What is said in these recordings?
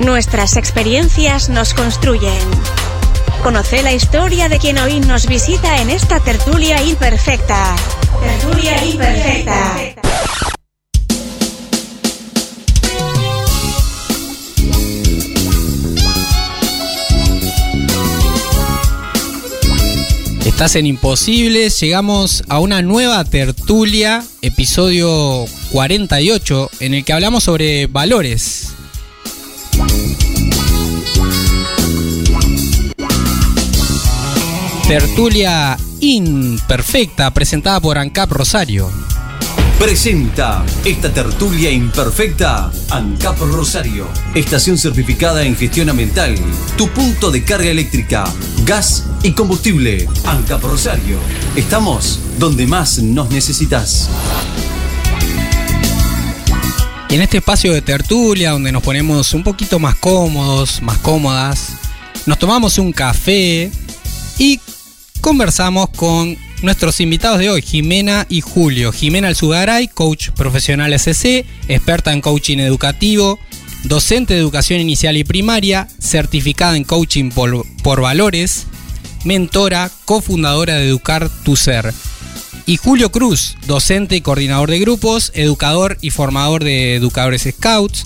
Nuestras experiencias nos construyen. Conoce la historia de quien hoy nos visita en esta tertulia imperfecta. Tertulia imperfecta. Estás en Imposibles, llegamos a una nueva tertulia, episodio 48, en el que hablamos sobre valores. Tertulia imperfecta, presentada por ANCAP Rosario. Presenta esta tertulia imperfecta ANCAP Rosario, estación certificada en gestión ambiental, tu punto de carga eléctrica, gas y combustible. ANCAP Rosario, estamos donde más nos necesitas. En este espacio de tertulia, donde nos ponemos un poquito más cómodos, más cómodas, nos tomamos un café y conversamos con nuestros invitados de hoy, Jimena y Julio. Jimena Alzugaray, coach profesional SC, experta en coaching educativo, docente de educación inicial y primaria, certificada en coaching por, por valores, mentora, cofundadora de Educar Tu Ser. Y Julio Cruz, docente y coordinador de grupos, educador y formador de educadores scouts,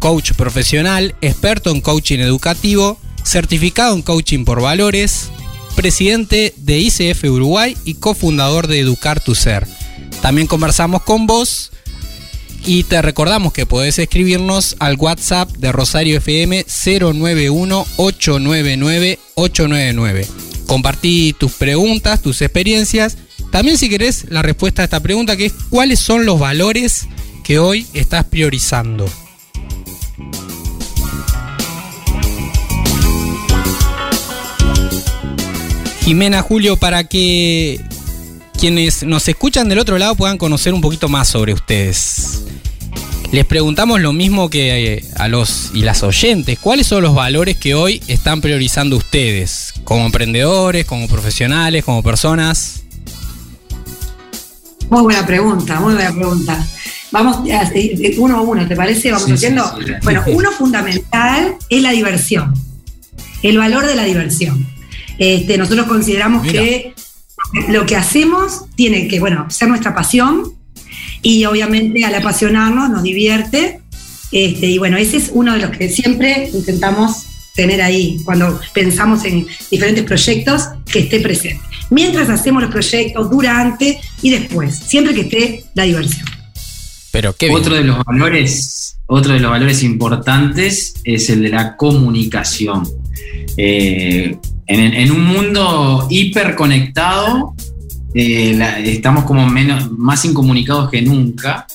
coach profesional, experto en coaching educativo, certificado en coaching por valores, presidente de ICF Uruguay y cofundador de Educar Tu Ser. También conversamos con vos y te recordamos que podés escribirnos al WhatsApp de Rosario FM 091-899-899. Compartí tus preguntas, tus experiencias. También si querés la respuesta a esta pregunta que es ¿cuáles son los valores que hoy estás priorizando? Jimena, Julio, para que quienes nos escuchan del otro lado puedan conocer un poquito más sobre ustedes. Les preguntamos lo mismo que eh, a los y las oyentes. ¿Cuáles son los valores que hoy están priorizando ustedes? Como emprendedores, como profesionales, como personas. Muy buena pregunta, muy buena pregunta. Vamos uno a uno, ¿te parece? Vamos haciendo. bueno, uno fundamental es la diversión. El valor de la diversión. Este, nosotros consideramos que lo que hacemos tiene que, bueno, ser nuestra pasión y obviamente al apasionarnos nos divierte. Este, y bueno, ese es uno de los que siempre intentamos tener ahí cuando pensamos en diferentes proyectos que esté presente. Mientras hacemos los proyectos, durante y después, siempre que esté la diversión. Pero qué otro de los valores, otro de los valores importantes es el de la comunicación. Eh, en, un mundo hiperconectado, eh, estamos como menos, más incomunicados que nunca.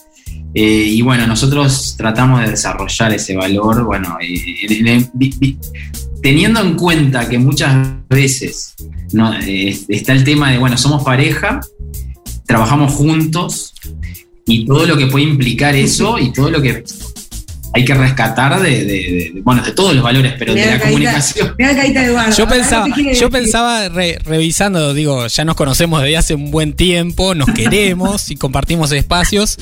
Eh, y bueno, nosotros tratamos de desarrollar ese valor, bueno, eh, teniendo en cuenta que muchas veces está el tema de, bueno, somos pareja, trabajamos juntos y todo lo que puede implicar eso y todo lo que hay que rescatar de, bueno, de todos los valores, pero de la, comunicación. Yo pensaba, yo pensaba revisando, digo, ya nos conocemos desde hace un buen tiempo, nos queremos y compartimos espacios.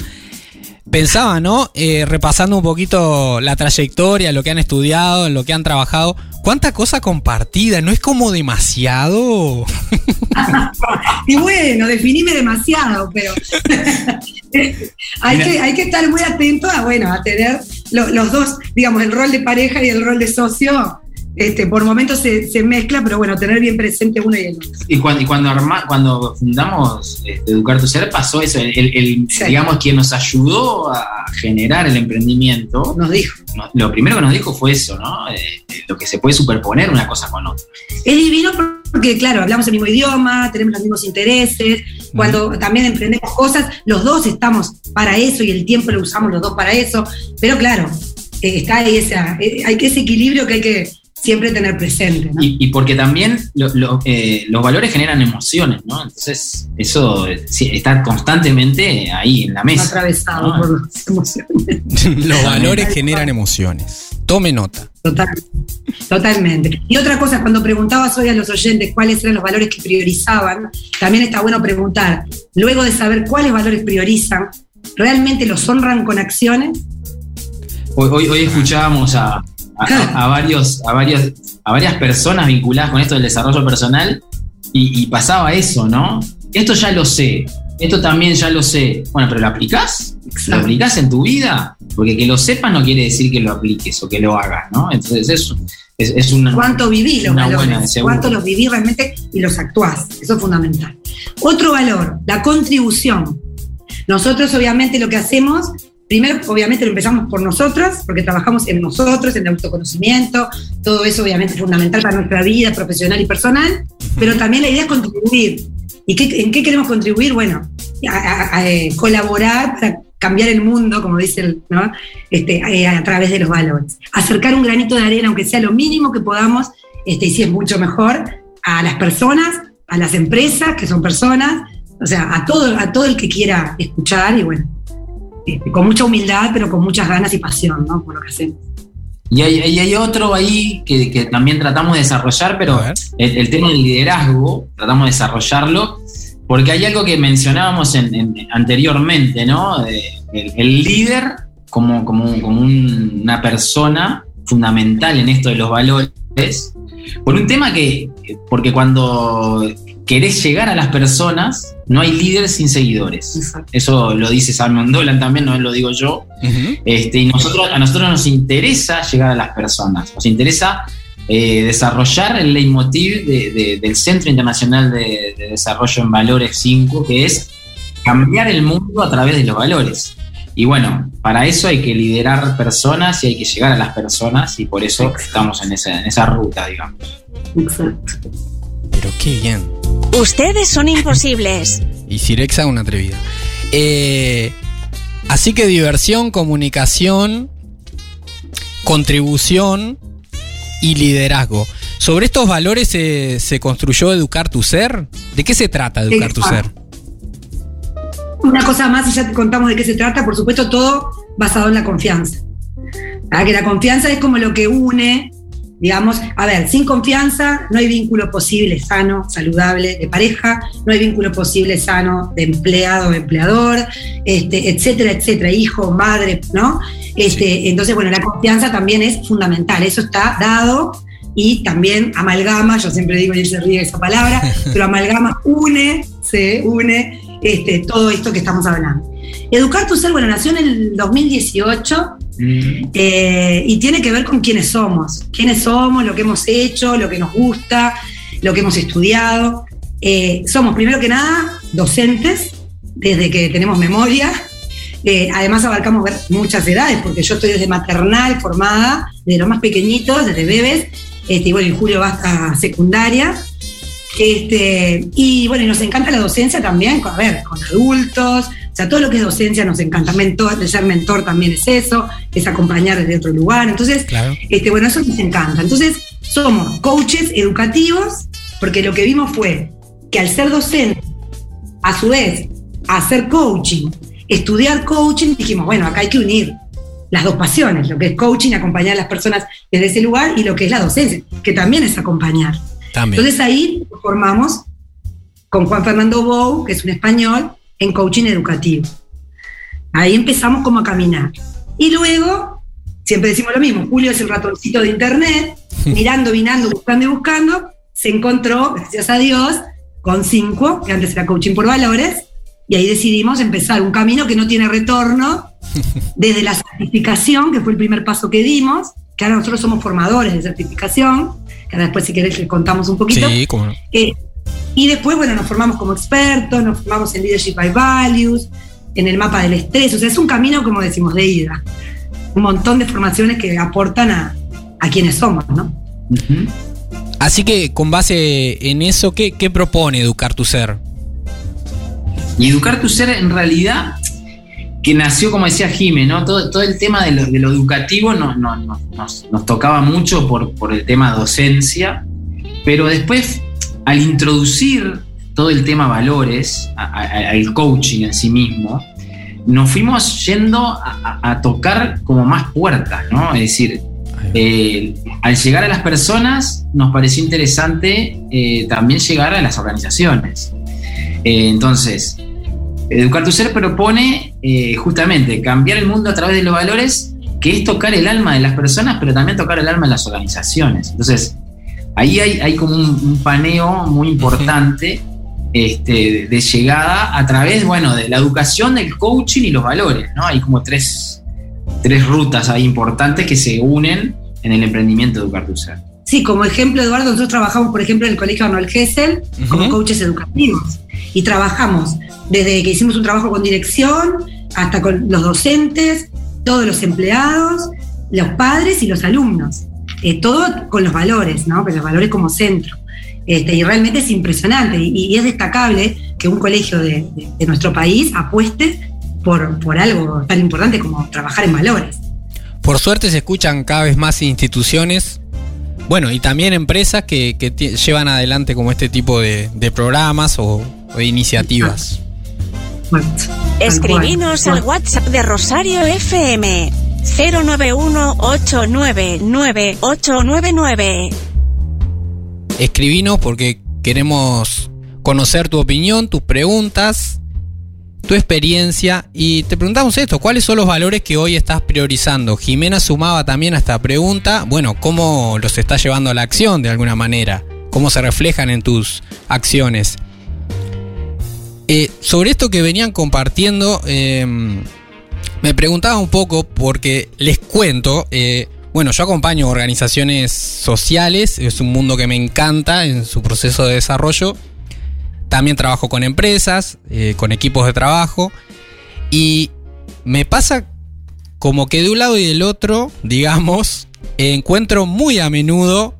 Pensaba, ¿no? Eh, repasando un poquito la trayectoria, lo que han estudiado, lo que han trabajado. ¿Cuánta cosa compartida? ¿No es como demasiado? y bueno, definime demasiado, pero hay, que, hay que estar muy atento a, bueno, a tener los dos, digamos, el rol de pareja y el rol de socio este, por momentos se, mezcla, pero bueno, tener bien presente uno y el otro. Y cuando, cuando, fundamos este, Educar tu Ser, pasó eso. El, Digamos, quien nos ayudó a generar el emprendimiento. Nos dijo. lo primero que nos dijo fue eso, ¿no? Este, lo que se puede superponer una cosa con otra. Es divino porque, claro, hablamos el mismo idioma, tenemos los mismos intereses. Cuando también emprendemos cosas, los dos estamos para eso y el tiempo lo usamos los dos para eso. Pero claro, eh, está ahí esa, eh, hay que ese equilibrio que hay que siempre tener presente. Y, porque también eh, los valores generan emociones, ¿no? Entonces, eso está constantemente ahí en la mesa. Atravesado por las emociones. los valores generan emociones. Tome nota. totalmente. Y otra cosa, cuando preguntabas hoy a los oyentes cuáles eran los valores que priorizaban, también está bueno preguntar, luego de saber cuáles valores priorizan, ¿realmente los honran con acciones? Hoy, hoy, hoy escuchábamos a, a, varios, a, varios, a varias personas vinculadas con esto del desarrollo personal y, pasaba eso, ¿no? Esto ya lo sé, esto también ya lo sé. Bueno, pero ¿lo aplicás? ¿Lo aplicás en tu vida? Porque que lo sepas no quiere decir que lo apliques o que lo hagas, ¿no? Entonces eso es, es una... ¿Cuánto viví los valores? ¿Cuánto los viví realmente y los actuás? Eso es fundamental. Otro valor, la contribución. Nosotros obviamente lo que hacemos primero, obviamente, lo empezamos por nosotros, porque trabajamos en nosotros, en el autoconocimiento, todo eso obviamente es fundamental para nuestra vida profesional y personal, pero también la idea es contribuir. ¿Y en qué queremos contribuir? Bueno, a, eh, colaborar para cambiar el mundo, como dice el, ¿no? este, eh, a, través de los valores. Acercar un granito de arena, aunque sea lo mínimo que podamos, este, y si es mucho mejor, a las personas, a las empresas, que son personas, o sea, a todo, a todo el que quiera escuchar y bueno, este, con mucha humildad, pero con muchas ganas y pasión, ¿no? Por lo que hacemos. Y hay, otro ahí que, también tratamos de desarrollar, pero el, tema del liderazgo, tratamos de desarrollarlo, porque hay algo que mencionábamos anteriormente, ¿no? El, líder como, como, como una persona fundamental en esto de los valores, por un tema que, porque cuando querés llegar a las personas, no hay líderes sin seguidores. Eso lo dice Simon Dolan también, no lo digo yo. este, y nosotros, a nosotros nos interesa llegar a las personas, nos interesa eh, desarrollar el leitmotiv del Centro Internacional de, Desarrollo en Valores 5, que es cambiar el mundo a través de los valores. Y bueno, para eso hay que liderar personas y hay que llegar a las personas y por eso estamos en esa, en esa ruta, digamos. Exacto. Pero qué bien. Ustedes son imposibles. Y Sirexa una atrevida. Eh, así que diversión, comunicación, contribución y liderazgo. ¿Sobre estos valores se, construyó Educar tu Ser? ¿De qué se trata Educar tu Ser? Una cosa más, y ya te contamos de qué se trata, por supuesto, todo basado en la confianza. Que la confianza es como lo que une Digamos, a ver, sin confianza no hay vínculo posible sano, saludable de pareja, no hay vínculo posible sano de empleado, empleador, este, etcétera, etcétera, hijo, madre, ¿no? Este, Entonces, bueno, la confianza también es fundamental, eso está dado y también amalgama, yo siempre digo y se ríe esa palabra, pero amalgama une, se une este, todo esto que estamos hablando. Educar tu ser, bueno, nació en el 2018 eh, y tiene que ver con quiénes somos, quiénes somos, lo que hemos hecho, lo que nos gusta, lo que hemos estudiado. Eh, somos, primero que nada, docentes, desde que tenemos memoria. Eh, además abarcamos muchas edades, porque yo estoy desde maternal formada, de los más pequeñitos, desde bebés, este, y bueno, en julio va hasta secundaria. Este, y bueno, y nos encanta la docencia también, a ver, con adultos, o sea, todo lo que es docencia nos encanta. Mentor, ser mentor también es eso, es acompañar desde otro lugar. Entonces, este, bueno, eso nos encanta. Entonces, somos coaches educativos, porque lo que vimos fue que al ser docente, a su vez, hacer coaching, estudiar coaching, dijimos, bueno, acá hay que unir las dos pasiones, lo que es coaching, acompañar a las personas desde ese lugar, y lo que es la docencia, que también es acompañar. Entonces ahí formamos con Juan Fernando Bou, que es un español, en coaching educativo. Ahí empezamos como a caminar. Y luego, siempre decimos lo mismo, Julio es el ratoncito de internet, mirando, vinando, buscando y buscando, se encontró, gracias a Dios, con cinco, que antes era coaching por valores, y ahí decidimos empezar un camino que no tiene retorno, desde la certificación, que fue el primer paso que dimos, que ahora nosotros somos formadores de certificación, que ahora después si querés les contamos un poquito. Sí, cómo no. Eh, y después, bueno, nos formamos como expertos, nos formamos en Leadership by Values, en el mapa del estrés, o sea, es un camino, como decimos, de ida. Un montón de formaciones que aportan a, quienes somos, ¿no? Así que con base en eso, ¿qué, propone Educar tu Ser? Y Educar tu Ser en realidad, que nació, como decía Jimé, ¿no? Todo, todo el tema de lo, educativo nos, nos, tocaba mucho por, por el tema docencia, pero después al introducir todo el tema valores, al coaching en sí mismo, nos fuimos yendo a, tocar como más puertas, ¿no? Es decir, eh, al llegar a las personas nos pareció interesante eh, también llegar a las organizaciones. Eh, entonces, Educar tu Ser propone justamente cambiar el mundo a través de los valores que es tocar el alma de las personas, pero también tocar el alma de las organizaciones. Entonces, ahí hay, como un, paneo muy importante este, de, llegada a través, bueno, de la educación, del coaching y los valores, ¿no? Hay como tres, tres rutas ahí importantes que se unen en el emprendimiento de Educar tu Ser. Sí, como ejemplo, Eduardo, nosotros trabajamos, por ejemplo, en el Colegio Arnold Gessel como coaches educativos y trabajamos desde que hicimos un trabajo con dirección hasta con los docentes, todos los empleados, los padres y los alumnos. Eh, todo con los valores, ¿no? Con los valores como centro. Este, y realmente es impresionante y, es destacable que un colegio de, nuestro país apueste por, por algo tan importante como trabajar en valores. Por suerte se escuchan cada vez más instituciones, bueno, y también empresas que, llevan adelante como este tipo de, programas o, de iniciativas. Escribinos al WhatsApp de Rosario FM 091-899-899. Escribinos porque queremos conocer tu opinión, tus preguntas, tu experiencia y te preguntamos esto, ¿cuáles son los valores que hoy estás priorizando? Jimena sumaba también a esta pregunta, bueno, ¿cómo los estás llevando a la acción de alguna manera? ¿Cómo se reflejan en tus acciones? Eh, sobre esto que venían compartiendo, em, me preguntaba un poco porque les cuento, eh, bueno, yo acompaño organizaciones sociales, es un mundo que me encanta en su proceso de desarrollo. También trabajo con empresas, eh, con equipos de trabajo. Y me pasa como que de un lado y del otro, digamos, encuentro muy a menudo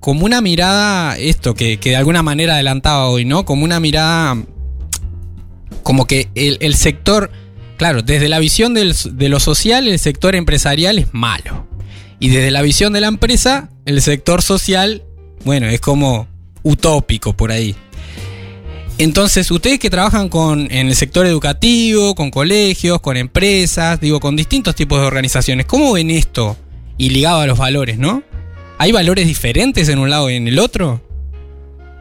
como una mirada, esto que, de alguna manera adelantaba hoy, ¿no? Como una mirada, como que el sector Claro, desde la visión de lo social, el sector empresarial es malo. Y desde la visión de la empresa, el sector social, bueno, es como utópico por ahí. Entonces, ustedes que trabajan con, en el sector educativo, con colegios, con empresas, digo, con distintos tipos de organizaciones, ¿cómo ven esto? Y ligado a los valores, ¿no? ¿Hay valores diferentes en un lado y en el otro?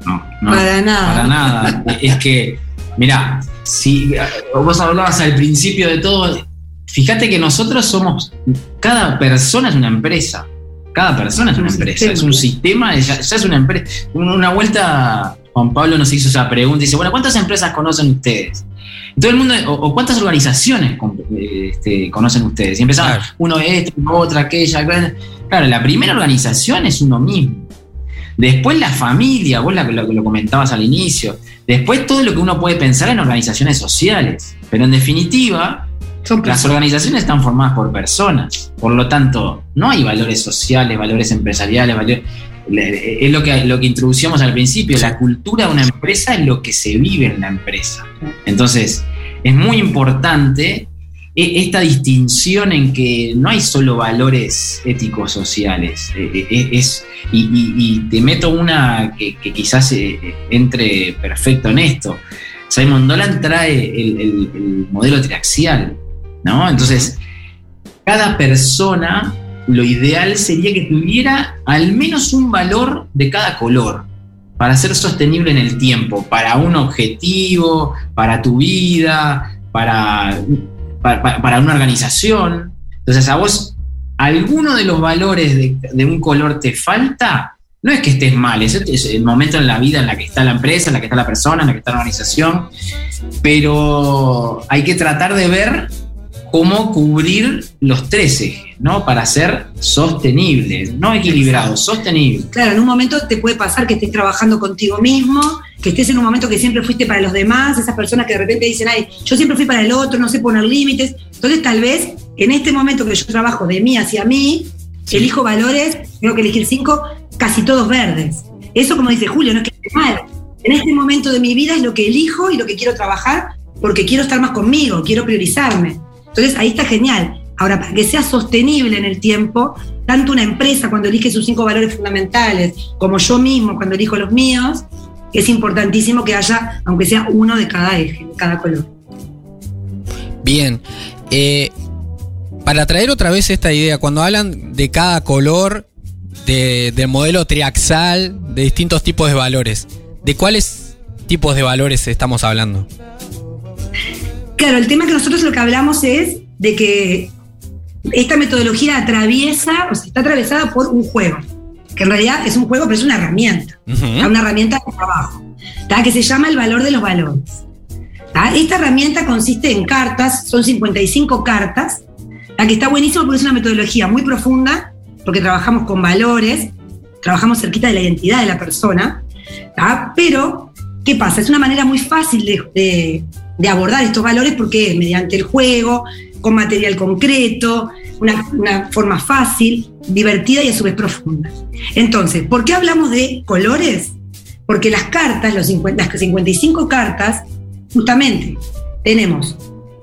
No, no. Para nada. Para nada. es que Mira, si vos hablabas al principio de todo, fíjate que nosotros somos, cada persona es una empresa. Cada persona es una empresa, es un sistema, ya, es una empresa. Una vuelta, Juan Pablo nos hizo esa pregunta y dice, bueno, ¿cuántas empresas conocen ustedes? Todo el mundo, o, cuántas organizaciones este, conocen ustedes? Y empezamos, uno este, otra, aquella. Claro, la primera organización es uno mismo. Después la familia, vos lo, lo, comentabas al inicio. Después todo lo que uno puede pensar en organizaciones sociales. Pero en definitiva, las organizaciones están formadas por personas. Por lo tanto, no hay valores sociales, valores empresariales, valores... Es lo que, lo que introducimos al principio. La cultura de una empresa es lo que se vive en la empresa. Entonces, es muy importante esta distinción en que no hay solo valores éticos sociales, e, e, es, y, te meto una que, quizás eh, entre perfecto en esto. Simon Dolan trae el, modelo triaxial, ¿no? Entonces, cada persona, lo ideal sería que tuviera al menos un valor de cada color para ser sostenible en el tiempo, para un objetivo, para tu vida, para para, una organización. Entonces, a vos, alguno de los valores de, un color te falta, no es que estés mal, es, el momento en la vida en la que está la empresa, en la que está la persona, en la que está la organización, pero hay que tratar de ver cómo cubrir los tres ejes, ¿no? Para ser sostenible, no equilibrado, sostenible. Claro, en un momento te puede pasar que estés trabajando contigo mismo, que estés en un momento que siempre fuiste para los demás, esas personas que de repente dicen, ay, yo siempre fui para el otro, no sé poner límites. Entonces, tal vez en este momento que yo trabajo de mí hacia mí, elijo valores, tengo que elegir cinco, casi todos verdes. Eso, como dice Julio, no es que esté mal. En este momento de mi vida es lo que elijo y lo que quiero trabajar porque quiero estar más conmigo, quiero priorizarme. Entonces ahí está genial. Ahora, para que sea sostenible en el tiempo, tanto una empresa cuando elige sus cinco valores fundamentales, como yo mismo cuando elijo los míos, es importantísimo que haya, aunque sea uno de cada eje, de cada color. Bien. Eh, para traer otra vez esta idea, cuando hablan de cada color, de, del modelo triaxal, de distintos tipos de valores, ¿de cuáles tipos de valores estamos hablando? Claro, el tema que nosotros lo que hablamos es de que esta metodología atraviesa, o sea, está atravesada por un juego, que en realidad es un juego, pero es una herramienta, una herramienta de trabajo, que se llama el valor de los valores. Esta herramienta consiste en cartas, son 55 cartas, la que está buenísimo porque es una metodología muy profunda, porque trabajamos con valores, trabajamos cerquita de la identidad de la persona, pero ¿qué pasa? Es una manera muy fácil de, abordar estos valores porque mediante el juego, con material concreto, una, forma fácil, divertida y a su vez profunda. Entonces, ¿por qué hablamos de colores? Porque las cartas, los las 55 cartas, justamente tenemos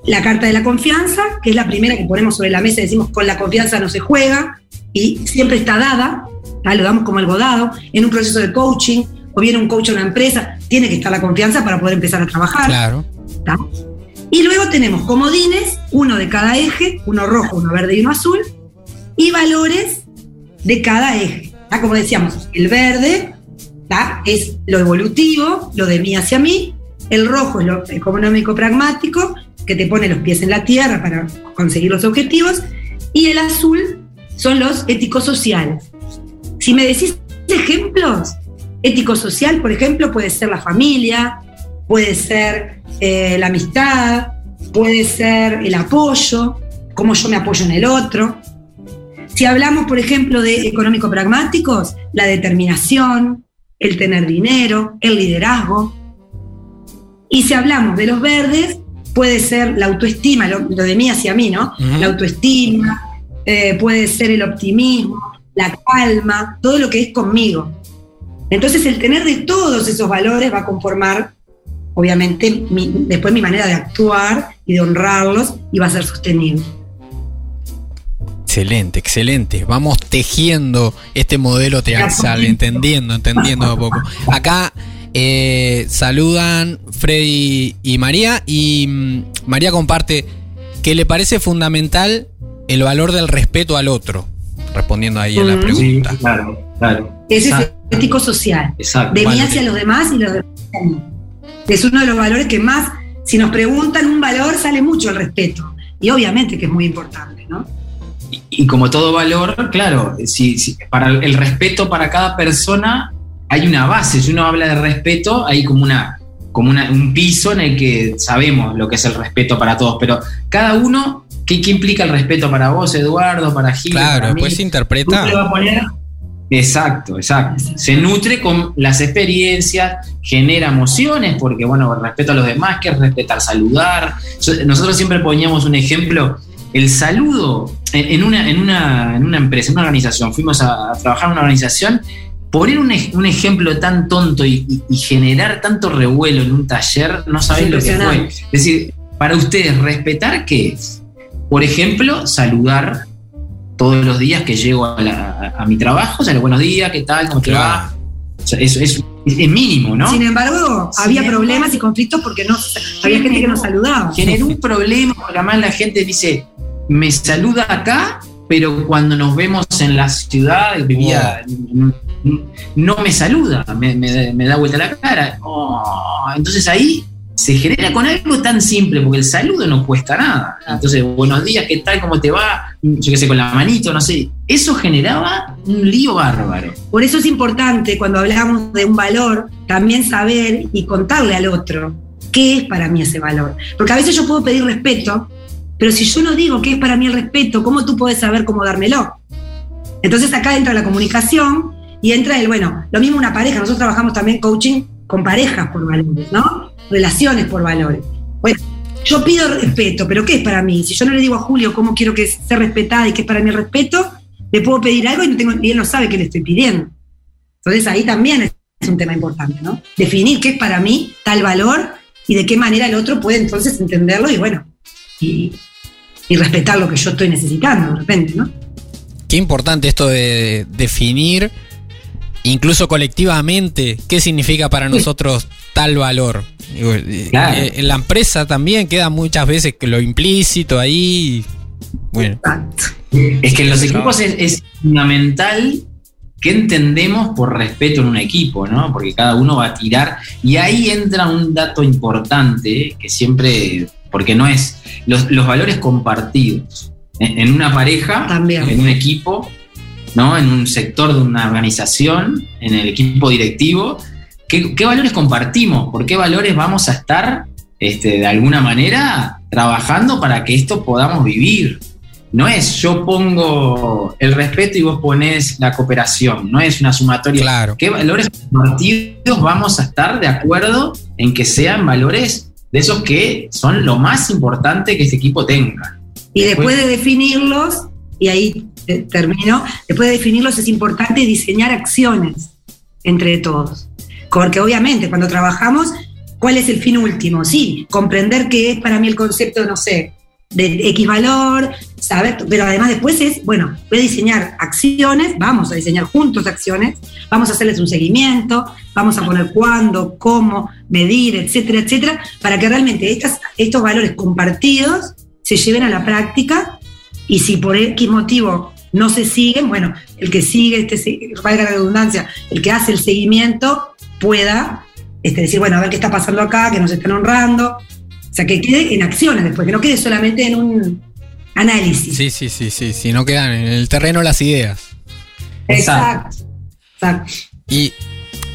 la carta de la confianza, que es la primera que ponemos sobre la mesa decimos con la confianza no se juega y siempre está dada, lo damos como algo dado, en un proceso de coaching o viene un coach a una empresa, tiene que estar la confianza para poder empezar a trabajar. Claro. Y luego tenemos comodines, uno de cada eje, uno rojo, uno verde y uno azul, y valores de cada eje. Como decíamos, el verde es lo evolutivo, lo de mí hacia mí, el rojo es lo económico pragmático, que te pone los pies en la tierra para conseguir los objetivos, y el azul son los éticos sociales. Si me decís ejemplos, ético social, por ejemplo, puede ser la familia, puede ser eh, la amistad, puede ser el apoyo, cómo yo me apoyo en el otro. Si hablamos, por ejemplo, de económico pragmáticos, la determinación, el tener dinero, el liderazgo. Y si hablamos de los verdes, puede ser la autoestima, lo, de mí hacia mí, ¿no? La autoestima, eh, puede ser el optimismo, la calma, todo lo que es conmigo. Entonces el tener de todos esos valores va a conformar, obviamente, después mi manera de actuar y de honrarlos va a ser sostenible. Excelente, excelente. Vamos tejiendo este modelo teatral, entendiendo, entendiendo a poco. Acá eh, saludan Freddy y María y mm, María comparte que le parece fundamental el valor del respeto al otro, respondiendo ahí a la pregunta. Sí, claro, claro. Ese es ético social. Exacto. De mí hacia los demás y los demás Es uno de los valores que más, si nos preguntan un valor, sale mucho el respeto. Y obviamente que es muy importante, ¿no? Y, como todo valor, claro, si, para el respeto para cada persona hay una base. Si uno habla de respeto, hay como una como un piso en el que sabemos lo que es el respeto para todos, pero cada uno, ¿qué, implica el respeto para vos, Eduardo, para Gil? Claro, después se interpreta. Exacto, exacto. Se nutre con las experiencias, genera emociones, porque bueno, respeto a los demás, que es respetar, saludar. Nosotros siempre poníamos un ejemplo, el saludo en una, en una, en una empresa, en una organización, fuimos a, trabajar en una organización poner un, un, ejemplo tan tonto y, generar tanto revuelo en un taller, no sabéis lo que fue. Es decir, para ustedes, ¿respetar qué es? Por ejemplo, saludar todos los días que llego a, mi trabajo, o sea, buenos días, ¿qué tal? ¿Cómo te va? O sea, eso es, mínimo, ¿no? Sin embargo, había problemas y conflictos porque no había gente que no saludaba. Generó un problema, porque además la gente dice, me saluda acá, pero cuando nos vemos en la ciudad, vivía, no me saluda, me, da vuelta la cara. Oh, entonces ahí se genera con algo tan simple, porque el saludo no cuesta nada. Entonces, buenos días, ¿qué tal? ¿Cómo te va? Yo qué sé, con la manito, no sé. Eso generaba un lío bárbaro. Por eso es importante cuando hablamos de un valor, también saber y contarle al otro qué es para mí ese valor. Porque a veces yo puedo pedir respeto, pero si yo no digo qué es para mí el respeto, ¿cómo tú puedes saber cómo dármelo? Entonces acá entra la comunicación y entra el, bueno, lo mismo una pareja, nosotros trabajamos también coaching con parejas por valores, ¿no? Relaciones por valores. Bueno, yo pido respeto, pero ¿qué es para mí? Si yo no le digo a Julio cómo quiero que sea respetada y qué es para mí el respeto, le puedo pedir algo y, no tengo, y él no sabe qué le estoy pidiendo. Entonces ahí también es un tema importante, ¿no? Definir qué es para mí tal valor y de qué manera el otro puede entonces entenderlo y bueno, y, y respetar lo que yo estoy necesitando de repente, ¿no? Qué importante esto de definir incluso colectivamente, qué significa para nosotros tal valor. Eh, eh, en la empresa también queda muchas veces que lo implícito ahí. Bueno. Es que en los equipos es, fundamental que entendemos por respeto en un equipo, ¿no? Porque cada uno va a tirar. Y ahí entra un dato importante que siempre, porque no es los, los valores compartidos. en, una pareja, en un equipo, ¿no? en un sector de una organización, en el equipo directivo. ¿Qué, valores compartimos? ¿Por qué valores vamos a estar este, de alguna manera trabajando para que esto podamos vivir? No es yo pongo el respeto y vos ponés la cooperación, no es una sumatoria. Claro. ¿Qué valores compartidos vamos a estar de acuerdo en que sean valores de esos que son lo más importante que este equipo tenga? Y después de definirlos, y ahí termino, después de definirlos es importante diseñar acciones entre todos. Porque obviamente cuando trabajamos, ¿cuál es el fin último? Sí, comprender qué es para mí el concepto, no sé, de X valor, saber, pero además después es, bueno, voy a diseñar acciones, vamos a diseñar juntos acciones, vamos a hacerles un seguimiento, vamos a poner cuándo, cómo, medir, etcétera, etcétera, para que realmente estos valores compartidos se lleven a la práctica y si por X motivo no se siguen, bueno, el que sigue, este, valga la redundancia, el que hace el seguimiento pueda este, decir, bueno, a ver qué está pasando acá, que nos están honrando. O sea, que quede en acciones después, que no quede solamente en un análisis. Sí, sí, sí, sí, si no quedan en el terreno las ideas. Exacto. Exacto. Y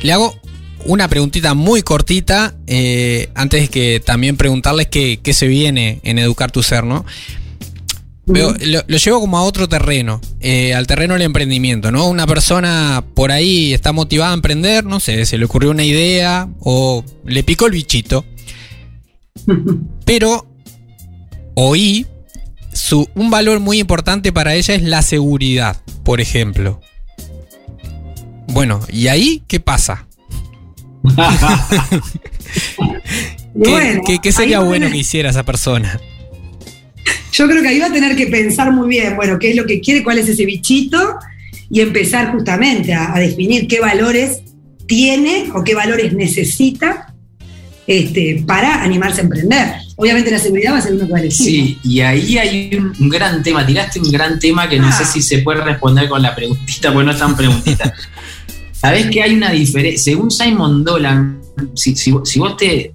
le hago una preguntita muy cortita, eh, antes de que también preguntarles qué, se viene en Educar tu Ser, ¿no? Lo, llevo como a otro terreno, eh, al terreno del emprendimiento, ¿no? Una persona por ahí está motivada a emprender, no sé, se le ocurrió una idea o le picó el bichito. Pero oí su, un valor muy importante para ella es la seguridad, por ejemplo. Bueno, ¿y ahí qué pasa? ¿Qué, sería bueno que hiciera esa persona? Yo creo que ahí va a tener que pensar muy bien, bueno, qué es lo que quiere, cuál es ese bichito, y empezar justamente a, definir qué valores tiene o qué valores necesita este, para animarse a emprender. Obviamente la seguridad va a ser uno que Sí, y ahí hay un, gran tema, tiraste un gran tema que no sé ah. si se puede responder con la preguntita, porque no es tan preguntita. Sabés que hay una diferencia, según Simon Dolan, si, vos te,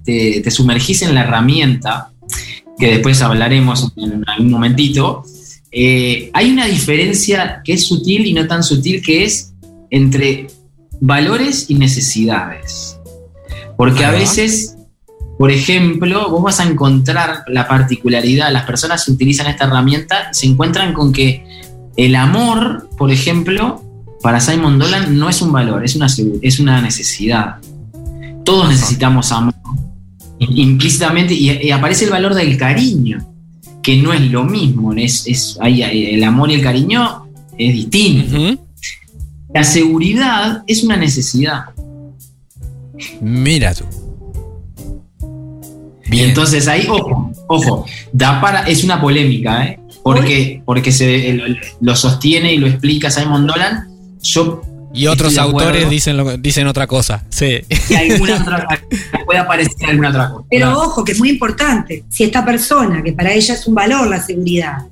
sumergís en la herramienta, que después hablaremos en algún momentito, eh, hay una diferencia que es sutil y no tan sutil, que es entre valores y necesidades. Porque a veces, por ejemplo, vos vas a encontrar la particularidad, las personas que utilizan esta herramienta se encuentran con que el amor, por ejemplo, para Simon Dolan no es un valor, es una, es una necesidad. Todos necesitamos amor, implícitamente, y, aparece el valor del cariño, que no es lo mismo, es, es el amor y el cariño es distinto. La seguridad es una necesidad. Mira tú. Bien. Entonces ahí, ojo, ojo, da para, es una polémica, ¿eh? Porque, porque se, lo sostiene y lo explica Simon Dolan, y otros autores dicen, dicen otra cosa. Sí. puede aparecer alguna otra cosa. Pero ojo, que es muy importante. Si esta persona, que para ella es un valor la seguridad,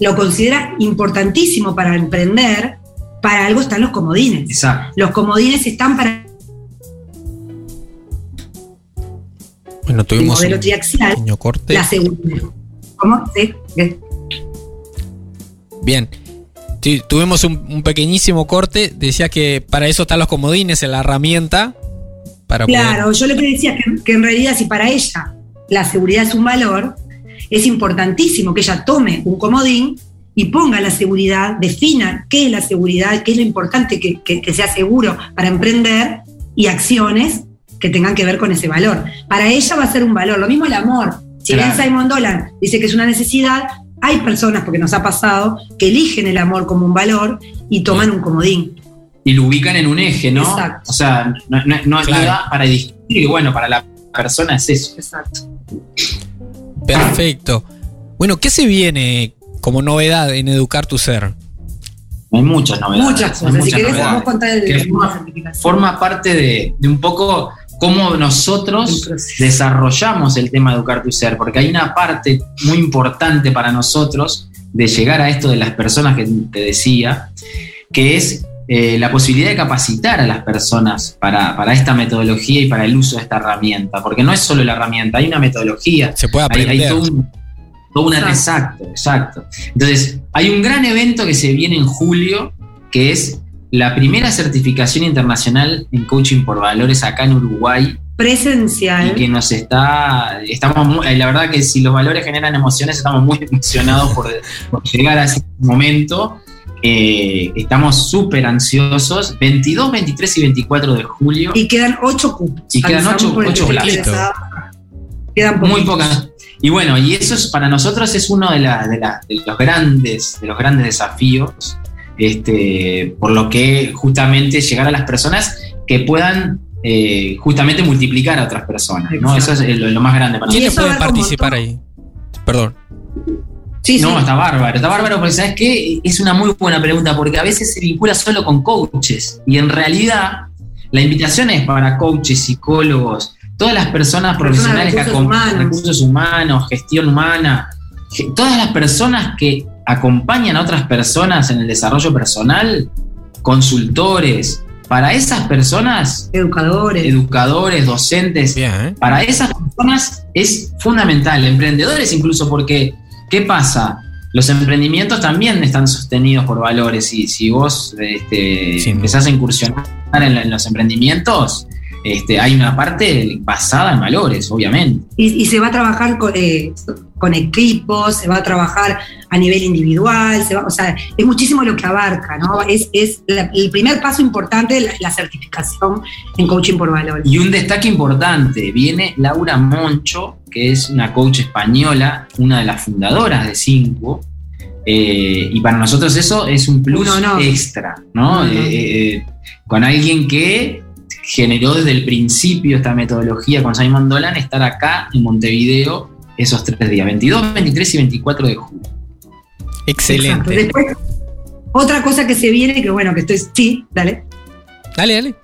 lo considera importantísimo para emprender, para algo están los comodines. Exacto. Los comodines están para. Bueno, tuvimos el modelo triaxial, corte. La seguridad. ¿Cómo? Sí. Bien tuvimos un, pequeñísimo corte. Decía que para eso están los comodines en la herramienta. Para claro, yo le decía que, en realidad si para ella la seguridad es un valor, es importantísimo que ella tome un comodín y ponga la seguridad, defina qué es la seguridad, qué es lo importante que, sea seguro para emprender y acciones que tengan que ver con ese valor. Para ella va a ser un valor. Lo mismo el amor. Si bien Simon Dolan dice que es una necesidad, hay personas, porque nos ha pasado, que eligen el amor como un valor y toman un comodín. Y lo ubican en un eje, ¿no? Exacto. O sea, no, no, ayuda para distinguir, bueno, para la persona es eso. Exacto. Perfecto. Bueno, ¿qué se viene como novedad en Educar tu Ser? Hay muchas novedades. Muchas cosas. si querés, contar el, forma, parte de, de, un poco cómo nosotros desarrollamos el tema de Educar tu Ser, porque hay una parte muy importante para nosotros de llegar a esto de las personas que te decía, que es eh, la posibilidad de capacitar a las personas para, esta metodología y para el uso de esta herramienta, porque no es solo la herramienta, hay una metodología. Se puede aprender. Hay, todo, un, exacto, exacto. Entonces, hay un gran evento que se viene en julio, que es la primera certificación internacional en coaching por valores acá en Uruguay. Presencial. Y que nos está, estamos, la verdad que si los valores generan emociones, estamos muy emocionados por, llegar a ese momento. Eh, estamos súper ansiosos. 22, 23 y 24 de julio. Y quedan 8 cupos. Y quedan 8 Quedan muy pocas. Y bueno, y eso es para nosotros es uno de, de, los grandes, de los grandes desafíos, este, por lo que justamente llegar a las personas que puedan eh, justamente multiplicar a otras personas, ¿no? Eso es lo, más grande para nosotros. ¿Quiénes pueden participar ahí? Perdón. Sí, no, está bárbaro, está bárbaro porque sabes qué, es una muy buena pregunta porque a veces se vincula solo con coaches y en realidad la invitación es para coaches, psicólogos, todas las personas profesionales que acompañan recursos humanos, gestión humana, todas las personas que acompañan a otras personas en el desarrollo personal, consultores, para esas personas, educadores, educadores, docentes, ¿eh? para esas personas es fundamental, emprendedores incluso, porque ¿qué pasa? Los emprendimientos también están sostenidos por valores y si vos este, empezás a incursionar en los emprendimientos, este, hay una parte basada en valores, obviamente. Y, se va a trabajar eh, con, equipos, se va a trabajar a nivel individual, o sea, es muchísimo lo que abarca, ¿no? Es, el primer paso importante la, la, certificación en coaching por valores. Y un destaque importante, viene Laura Moncho, que es una coach española, una de las fundadoras de Cinco, eh, y para nosotros eso es un plus extra, ¿no? Eh, con alguien que generó desde el principio esta metodología con Simon Dolan estar acá en Montevideo esos tres días, 22, 23 y 24 de julio. Excelente. Después, otra cosa que se viene, que bueno, que estoy, sí, dale. Dale, dale.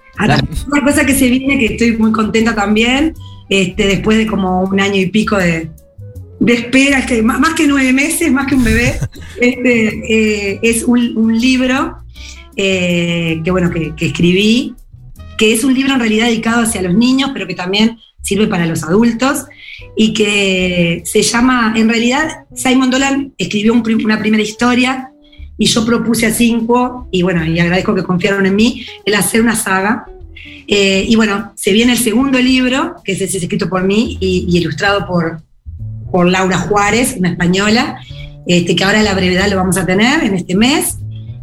Otra cosa que se viene, que estoy muy contenta también, este, después de como un año y pico de, espera, que más, que nueve meses, más que un bebé, este, eh, es un, libro eh, que bueno, que, que escribí que es un libro en realidad dedicado hacia los niños, pero que también sirve para los adultos, y que se llama, en realidad, Simon Dolan escribió una primera historia y yo propuse a cinco, y bueno, y agradezco que confiaron en mí, el hacer una saga. Eh, y bueno, se viene el segundo libro, que es, escrito por mí y, ilustrado por, por Laura Juárez, una española, este, que ahora la brevedad lo vamos a tener en este mes.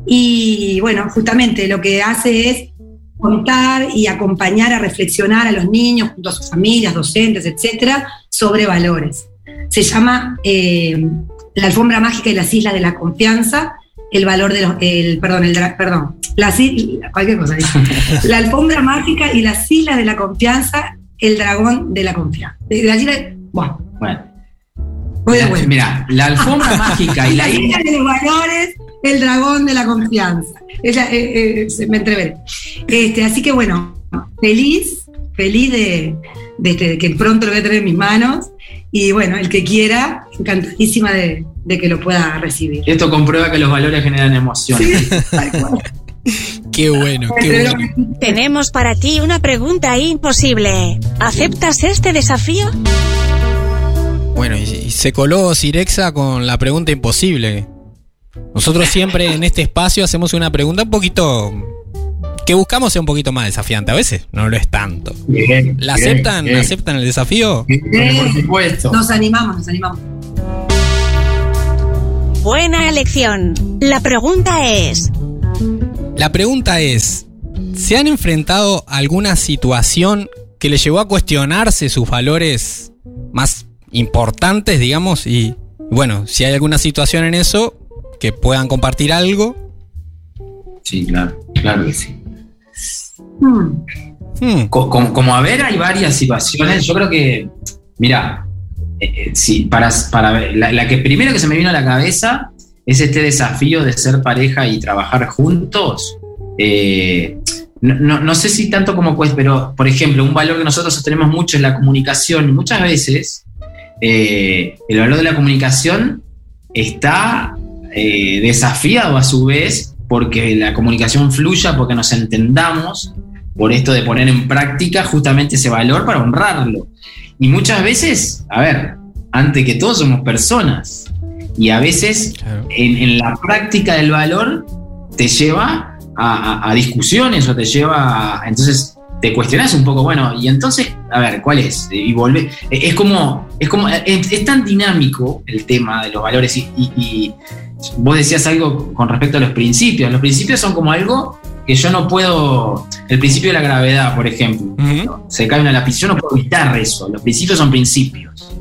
Y bueno, justamente lo que hace es contar y acompañar a reflexionar a los niños junto a sus familias, docentes, etcétera, sobre valores. Se llama eh, La alfombra mágica y las islas de la confianza, el valor de los, el, perdón, el, perdón, la, cualquier cosa, la alfombra mágica y las islas de la confianza, el dragón de la confianza. De, de, bueno. bueno. Mira, la alfombra mágica y la isla de los valores el dragón de la confianza. Ella, eh, eh, me entreveré. Este, así que bueno, feliz, feliz de, que pronto lo voy a tener en mis manos. Y bueno, el que quiera, encantadísima de, que lo pueda recibir. Esto comprueba que los valores generan emociones. Qué bueno, qué bueno. Tenemos para ti una pregunta imposible. ¿Aceptas este desafío? Bueno, y, y se coló Cirexa con la pregunta imposible. Nosotros siempre en este espacio hacemos una pregunta un poquito que buscamos ser un poquito más desafiante. A veces no lo es tanto. ¿La aceptan? ¿Aceptan el desafío? por supuesto. Nos animamos, nos animamos. Buena elección. La pregunta es. La pregunta es: ¿se han enfrentado a alguna situación que les llevó a cuestionarse sus valores más importantes, digamos? Y bueno, si hay alguna situación en eso, que puedan compartir algo. Sí, claro, claro que sí. Hmm. Como, a ver, hay varias situaciones. Yo creo que, mira, eh, eh, para, para la, que primero que se me vino a la cabeza es este desafío de ser pareja y trabajar juntos. Eh, no, sé si tanto como pues, pero por ejemplo, un valor que nosotros sostenemos mucho es la comunicación. Muchas veces el valor de la comunicación está eh, desafiado a su vez porque la comunicación fluya, porque nos entendamos, por esto de poner en práctica justamente ese valor para honrarlo. Y muchas veces, a ver, ante que todos somos personas. Y a veces en, la práctica del valor te lleva a, discusiones o te lleva a, entonces te cuestionas un poco, bueno, y entonces, a ver, ¿cuál es? Y volver. Es como, es como, es, tan dinámico el tema de los valores y, vos decías algo con respecto a los principios. Los principios son como algo que yo no puedo. El principio de la gravedad, por ejemplo. Se cae una lápiz, yo no puedo evitar eso. Los principios son principios.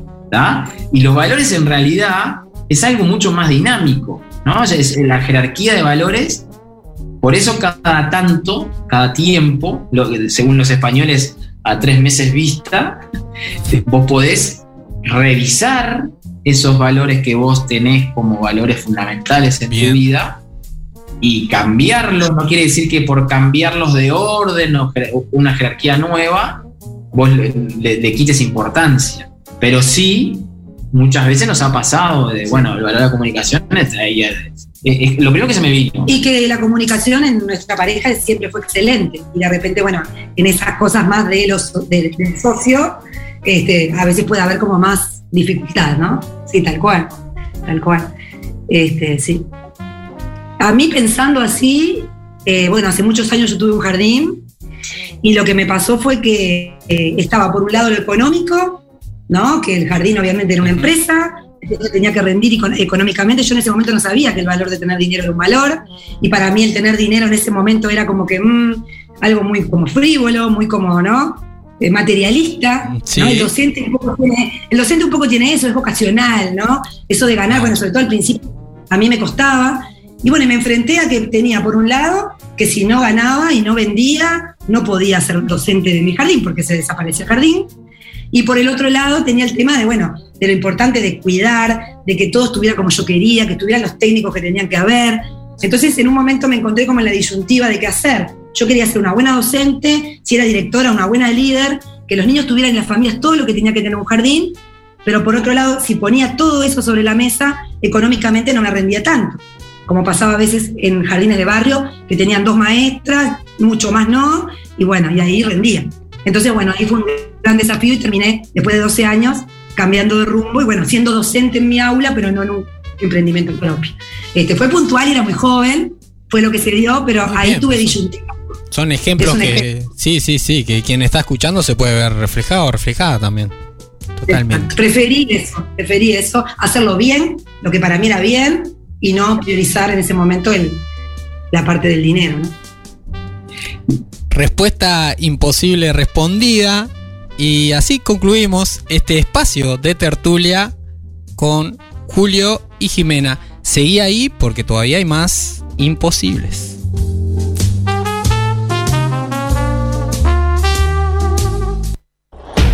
Y los valores en realidad es algo mucho más dinámico. ¿no? Es la jerarquía de valores por eso cada tanto, cada tiempo, según los españoles, a tres meses vista, vos podés revisar esos valores que vos tenés como valores fundamentales en tu vida y cambiarlos. No quiere decir que por cambiarlos de orden o una jerarquía nueva, vos le, quites importancia. Pero sí, muchas veces nos ha pasado de, bueno, el valor de la comunicación es, lo primero que se me vino. Y que la comunicación en nuestra pareja siempre fue excelente. Y de repente, bueno, en esas cosas más de los, del socio, este, a veces puede haber como más dificultad, ¿no? Sí, tal cual. Tal cual. Este, sí. A mí pensando así, eh, bueno, hace muchos años yo tuve un jardín y lo que me pasó fue que eh, estaba por un lado lo económico, ¿no? Que el jardín obviamente era una empresa, tenía que rendir económicamente. Yo en ese momento no sabía que el valor de tener dinero era un valor. Y para mí el tener dinero en ese momento era como que mm, algo muy como frívolo, muy como, ¿no? Eh, materialista. El, docente un poco tiene, el docente un poco tiene eso, es vocacional, ¿no? Eso de ganar, bueno, sobre todo al principio a mí me costaba. Y bueno, me enfrenté a que tenía por un lado que si no ganaba y no vendía, no podía ser docente de mi jardín porque se desaparece el jardín. Y por el otro lado tenía el tema de, bueno, de lo importante de cuidar, de que todo estuviera como yo quería, que estuvieran los técnicos que tenían que haber. Entonces en un momento me encontré como en la disyuntiva de qué hacer. Yo quería ser una buena docente, si era directora, una buena líder, que los niños tuvieran en las familias todo lo que tenía que tener un jardín, pero por otro lado, si ponía todo eso sobre la mesa, económicamente no me rendía tanto. Como pasaba a veces en jardines de barrio, que tenían dos maestras, mucho más no, y bueno, y ahí rendía. Entonces, bueno, ahí fue un gran desafío y terminé, después de 12 años, cambiando de rumbo y bueno, siendo docente en mi aula, pero no en un emprendimiento propio. Este, fue puntual y era muy joven, fue lo que se dio, pero ahí tuve pues disyuntiva. Son ejemplos que, sí, sí, sí, que quien está escuchando se puede ver reflejado o reflejada también. Totalmente. Preferí eso, preferí eso, hacerlo bien, lo que para mí era bien, y no priorizar en ese momento el, la parte del dinero. ¿no? Respuesta imposible respondida. Y así concluimos este espacio de tertulia con Julio y Jimena. Seguí ahí porque todavía hay más imposibles.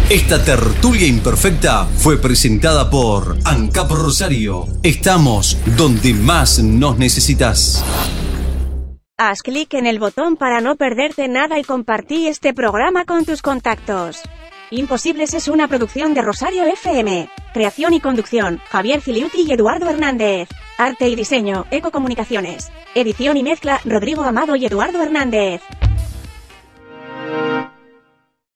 Esta tertulia imperfecta fue presentada por ANCAP Rosario. Estamos donde más nos necesitas. Haz clic en el botón para no perderte nada y compartí este programa con tus contactos. Imposibles es una producción de Rosario FM. Creación y conducción, Javier Filiuti y Eduardo Hernández. Arte y diseño, Ecocomunicaciones. Edición y mezcla, Rodrigo Amado y Eduardo Hernández.